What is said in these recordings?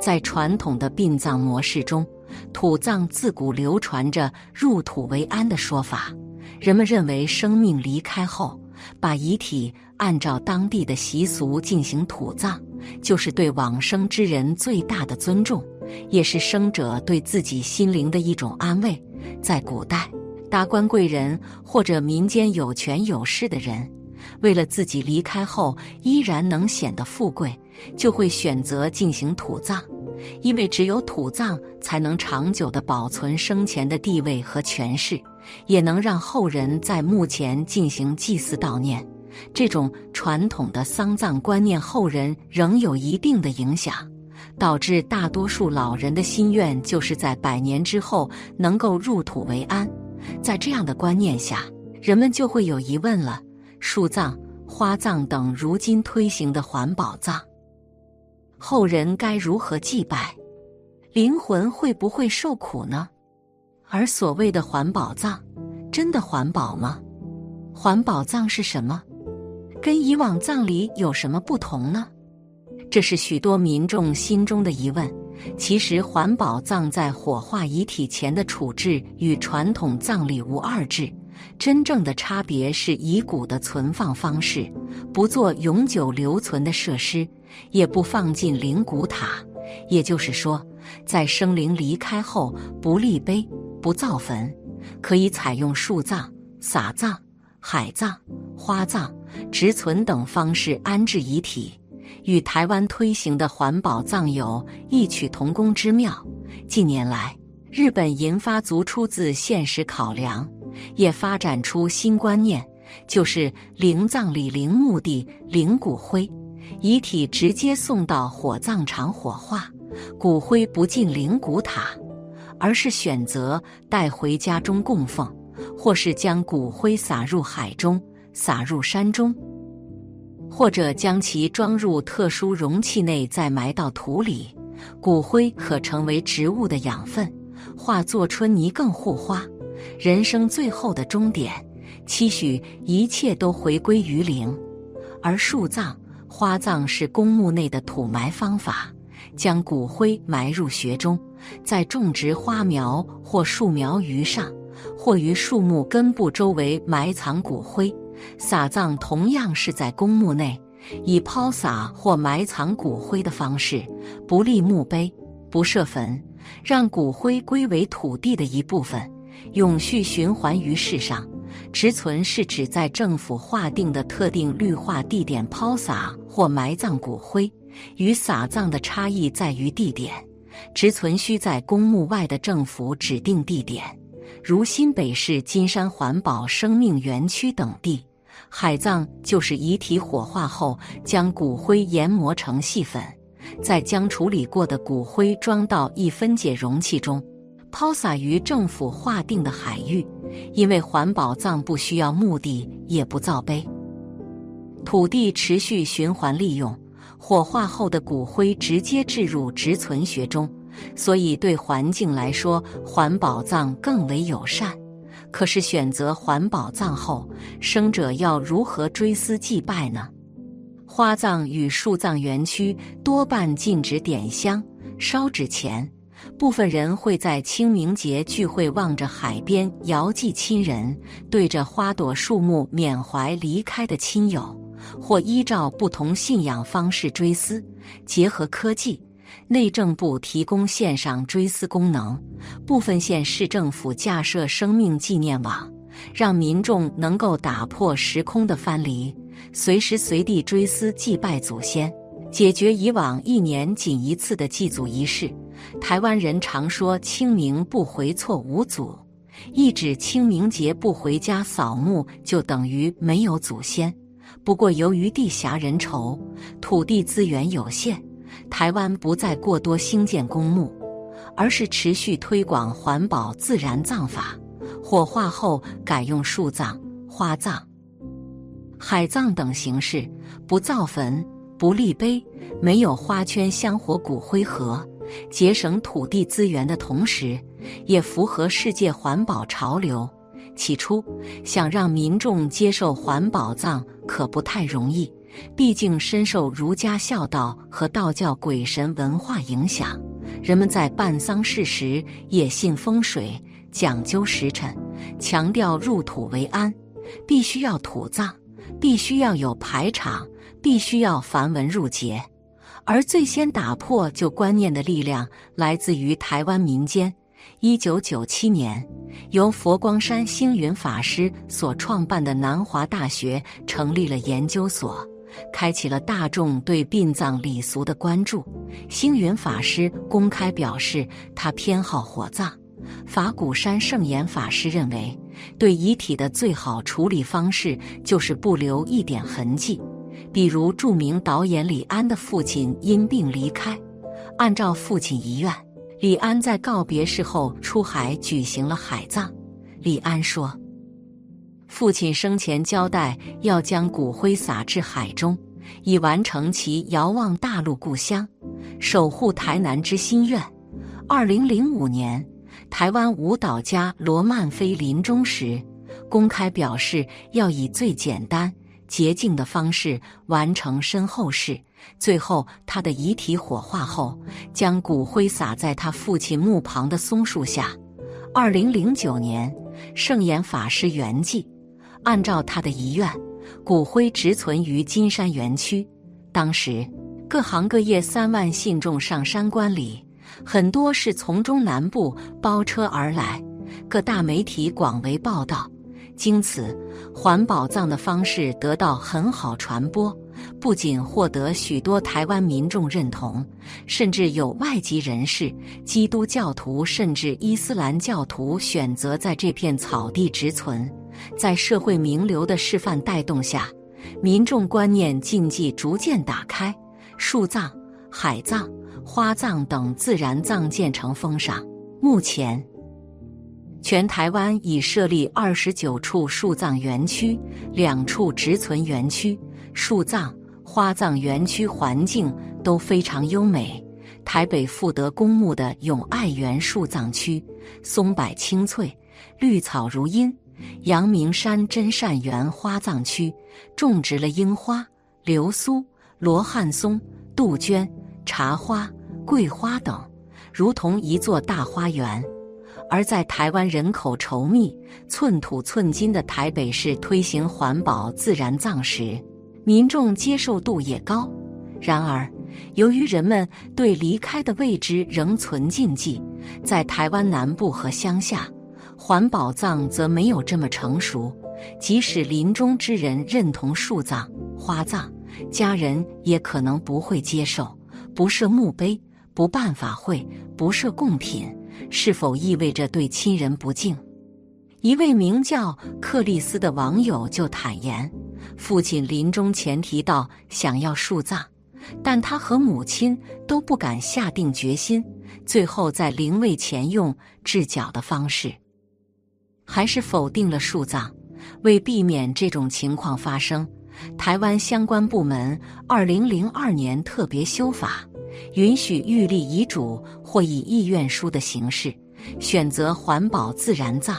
在传统的殡葬模式中，土葬自古流传着入土为安的说法。人们认为，生命离开后，把遗体按照当地的习俗进行土葬，就是对往生之人最大的尊重，也是生者对自己心灵的一种安慰。在古代，达官贵人或者民间有权有势的人，为了自己离开后依然能显得富贵，就会选择进行土葬，因为只有土葬才能长久的保存生前的地位和权势，也能让后人在墓前进行祭祀悼念。这种传统的丧葬观念，后人仍有一定的影响，导致大多数老人的心愿就是在百年之后能够入土为安。在这样的观念下，人们就会有疑问了：树葬、花葬等如今推行的环保葬，后人该如何祭拜？灵魂会不会受苦呢？而所谓的环保葬，真的环保吗？环保葬是什么？跟以往葬礼有什么不同呢？这是许多民众心中的疑问。其实，环保葬在火化遗体前的处置与传统葬礼无二致，真正的差别是遗骨的存放方式，不做永久留存的设施，也不放进灵骨塔。也就是说，在生灵离开后，不立碑、不造坟，可以采用树葬、撒葬、海葬、花葬。植存等方式安置遗体，与台湾推行的环保葬有异曲同工之妙。近年来，日本银发族出自现实考量，也发展出新观念，就是灵葬礼陵墓地灵骨灰，遗体直接送到火葬场火化，骨灰不进灵骨塔，而是选择带回家中供奉，或是将骨灰撒入海中。撒入山中，或者将其装入特殊容器内，再埋到土里。骨灰可成为植物的养分，化作春泥更护花。人生最后的终点，期许一切都回归于零。而树葬、花葬是公墓内的土埋方法，将骨灰埋入穴中，再种植花苗或树苗于上，或于树木根部周围埋藏骨灰。撒葬同样是在公墓内，以抛洒或埋藏骨灰的方式，不立墓碑，不设坟，让骨灰归为土地的一部分，永续循环于世上。植存是指在政府划定的特定绿化地点抛洒或埋葬骨灰，与撒葬的差异在于地点，植存需在公墓外的政府指定地点，如新北市金山环保生命园区等地。海葬就是遗体火化后，将骨灰研磨成细粉，再将处理过的骨灰装到易分解容器中，抛洒于政府划定的海域。因为环保葬不需要墓地，也不造碑，土地持续循环利用，火化后的骨灰直接置入植存穴中，所以对环境来说，环保葬更为友善。可是，选择环保葬后，生者要如何追思祭拜呢？花葬与树葬园区多半禁止点香、烧纸钱，部分人会在清明节聚会，望着海边遥祭亲人，对着花朵树木缅怀离开的亲友，或依照不同信仰方式追思，结合科技。内政部提供线上追思功能，部分县市政府架设生命纪念网，让民众能够打破时空的藩篱，随时随地追思祭拜祖先，解决以往一年仅一次的祭祖仪式。台湾人常说“清明不回错无祖”，意指清明节不回家扫墓就等于没有祖先。不过，由于地狭人稠，土地资源有限。台湾不再过多兴建公墓，而是持续推广环保自然葬法。火化后改用树葬、花葬、海葬等形式，不造坟、不立碑，没有花圈香火骨灰盒，节省土地资源的同时，也符合世界环保潮流。起初想让民众接受环保葬可不太容易，毕竟深受儒家孝道和道教鬼神文化影响，人们在办丧事时也信风水，讲究时辰，强调入土为安，必须要土葬，必须要有排场，必须要繁文缛节。而最先打破旧观念的力量，来自于台湾民间。一九九七年，由佛光山星云法师所创办的南华大学成立了研究所，开启了大众对殡葬礼俗的关注。星云法师公开表示，他偏好火葬。法鼓山圣严法师认为，对遗体的最好处理方式就是不留一点痕迹。比如著名导演李安的父亲因病离开，按照父亲遗愿。李安在告别式后出海举行了海葬。李安说：“父亲生前交代要将骨灰撒至海中，以完成其遥望大陆故乡、守护台南之心愿。”二零零五年，台湾舞蹈家罗曼菲临终时公开表示，要以最简单。洁净的方式完成身后事，最后他的遗体火化后，将骨灰撒在他父亲墓旁的松树下。二零零九年，圣严法师圆寂，按照他的遗愿，骨灰直存于金山园区。当时，各行各业三万信众上山观礼，很多是从中南部包车而来，各大媒体广为报道。经此，环保葬的方式得到很好传播，不仅获得许多台湾民众认同，甚至有外籍人士、基督教徒甚至伊斯兰教徒选择在这片草地植存。在社会名流的示范带动下，民众观念禁忌逐渐打开，树葬、海葬、花葬等自然葬渐成风尚。目前。全台湾已设立二十九处树葬园区，两处植存园区。树葬、花葬园区环境都非常优美。台北富德公墓的永爱园树葬区，松柏青翠，绿草如茵；阳明山真善园花葬区，种植了樱花、流苏、罗汉松、杜鹃、茶花、桂花等，如同一座大花园。而在台湾人口稠密、寸土寸金的台北市推行环保自然葬时，民众接受度也高。然而，由于人们对离开的未知仍存禁忌，在台湾南部和乡下，环保葬则没有这么成熟。即使临终之人认同树葬、花葬，家人也可能不会接受，不设墓碑，不办法会，不设贡品。是否意味着对亲人不敬？一位名叫克里斯的网友就坦言，父亲临终前提到想要树葬，但他和母亲都不敢下定决心，最后在灵位前用掷脚的方式，还是否定了树葬。为避免这种情况发生，台湾相关部门二零零二年特别修法。允许预立遗嘱或以意愿书的形式选择环保自然葬，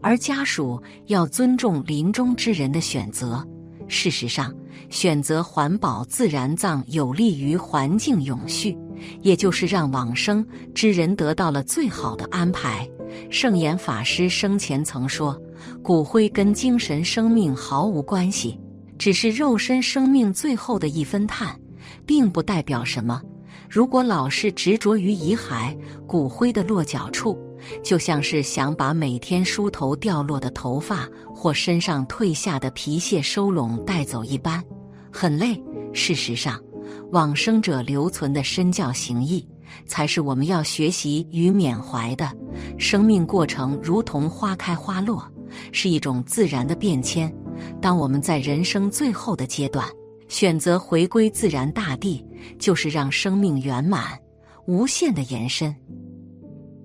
而家属要尊重临终之人的选择。事实上，选择环保自然葬有利于环境永续，也就是让往生之人得到了最好的安排。圣严法师生前曾说：“骨灰跟精神生命毫无关系，只是肉身生命最后的一分碳，并不代表什么。”如果老是执着于遗骸骨灰的落脚处，就像是想把每天梳头掉落的头发或身上褪下的皮屑收拢带走一般，很累。事实上，往生者留存的身教行义，才是我们要学习与缅怀的。生命过程如同花开花落，是一种自然的变迁。当我们在人生最后的阶段。选择回归自然大地，就是让生命圆满、无限的延伸。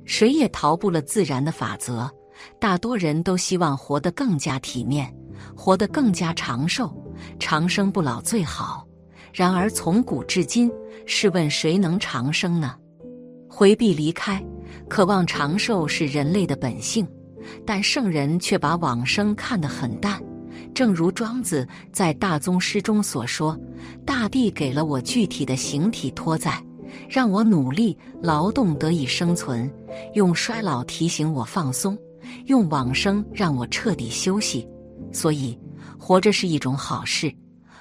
谁也逃不了自然的法则。大多人都希望活得更加体面，活得更加长寿，长生不老最好。然而从古至今，试问谁能长生呢？回避离开，渴望长寿是人类的本性，但圣人却把往生看得很淡。正如庄子在大宗师中所说：“大地给了我具体的形体托载，让我努力劳动得以生存；用衰老提醒我放松，用往生让我彻底休息。所以，活着是一种好事，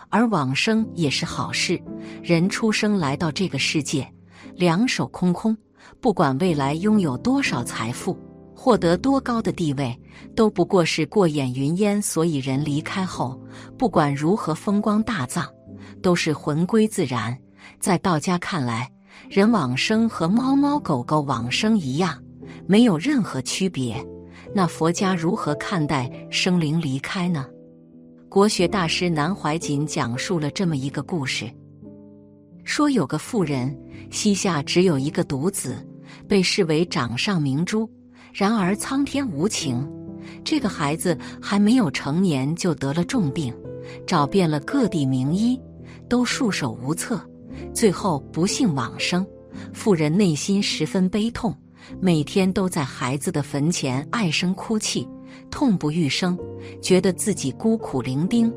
而往生也是好事。人出生来到这个世界，两手空空，不管未来拥有多少财富。”获得多高的地位，都不过是过眼云烟。所以人离开后，不管如何风光大葬，都是魂归自然。在道家看来，人往生和猫猫狗狗往生一样，没有任何区别。那佛家如何看待生灵离开呢？国学大师南怀瑾讲述了这么一个故事：说有个妇人膝下只有一个独子，被视为掌上明珠。然而苍天无情，这个孩子还没有成年就得了重病，找遍了各地名医，都束手无策，最后不幸往生。妇人内心十分悲痛，每天都在孩子的坟前唉声哭泣，痛不欲生，觉得自己孤苦伶仃，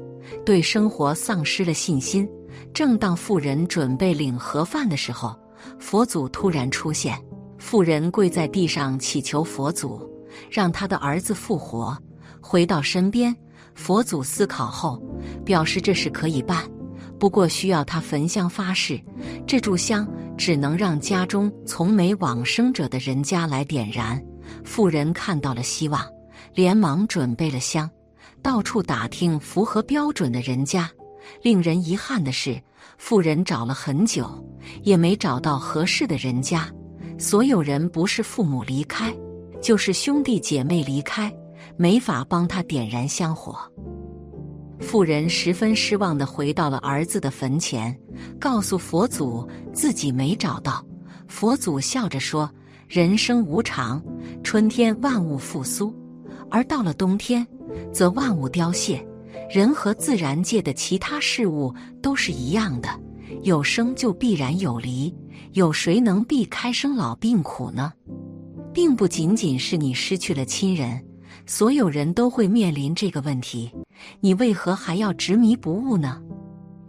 对生活丧失了信心。正当妇人准备领盒饭的时候，佛祖突然出现。妇人跪在地上祈求佛祖，让他的儿子复活，回到身边。佛祖思考后表示这事可以办，不过需要他焚香发誓，这炷香只能让家中从没往生者的人家来点燃。妇人看到了希望，连忙准备了香，到处打听符合标准的人家。令人遗憾的是，妇人找了很久，也没找到合适的人家。所有人不是父母离开，就是兄弟姐妹离开，没法帮他点燃香火。妇人十分失望的回到了儿子的坟前，告诉佛祖自己没找到。佛祖笑着说：“人生无常，春天万物复苏，而到了冬天，则万物凋谢。人和自然界的其他事物都是一样的，有生就必然有离。”有谁能避开生老病苦呢？并不仅仅是你失去了亲人，所有人都会面临这个问题。你为何还要执迷不悟呢？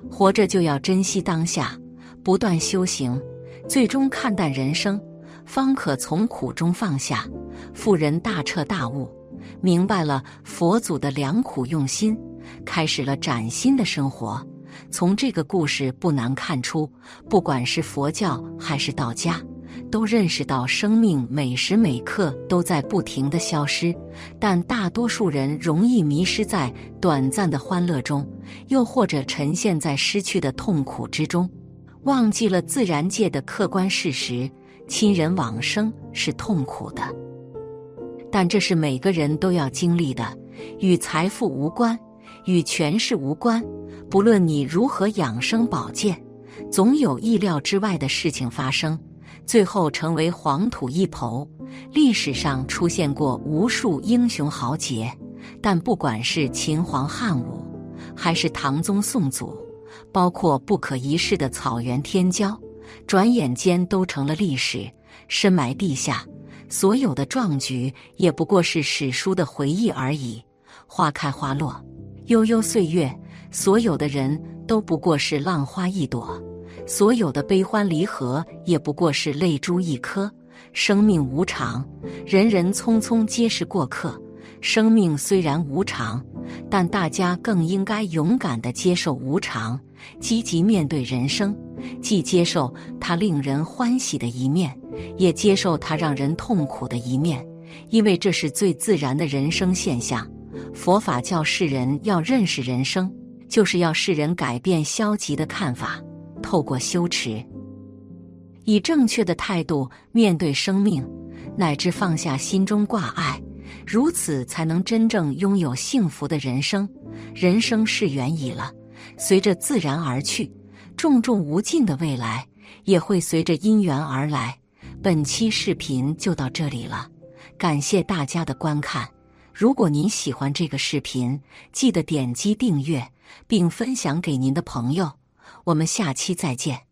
活着就要珍惜当下，不断修行，最终看淡人生，方可从苦中放下。富人大彻大悟，明白了佛祖的良苦用心，开始了崭新的生活。从这个故事不难看出，不管是佛教还是道家，都认识到生命每时每刻都在不停的消失，但大多数人容易迷失在短暂的欢乐中，又或者沉陷在失去的痛苦之中，忘记了自然界的客观事实：亲人往生是痛苦的，但这是每个人都要经历的，与财富无关，与权势无关。不论你如何养生保健，总有意料之外的事情发生，最后成为黄土一抔。历史上出现过无数英雄豪杰，但不管是秦皇汉武，还是唐宗宋祖，包括不可一世的草原天骄，转眼间都成了历史，深埋地下。所有的壮举，也不过是史书的回忆而已。花开花落，悠悠岁月。所有的人都不过是浪花一朵，所有的悲欢离合也不过是泪珠一颗。生命无常，人人匆匆皆是过客。生命虽然无常，但大家更应该勇敢地接受无常，积极面对人生，既接受它令人欢喜的一面，也接受它让人痛苦的一面，因为这是最自然的人生现象。佛法教世人要认识人生。就是要世人改变消极的看法，透过修持，以正确的态度面对生命，乃至放下心中挂碍，如此才能真正拥有幸福的人生。人生是缘已了，随着自然而去；重重无尽的未来也会随着因缘而来。本期视频就到这里了，感谢大家的观看。如果您喜欢这个视频，记得点击订阅。并分享给您的朋友，我们下期再见。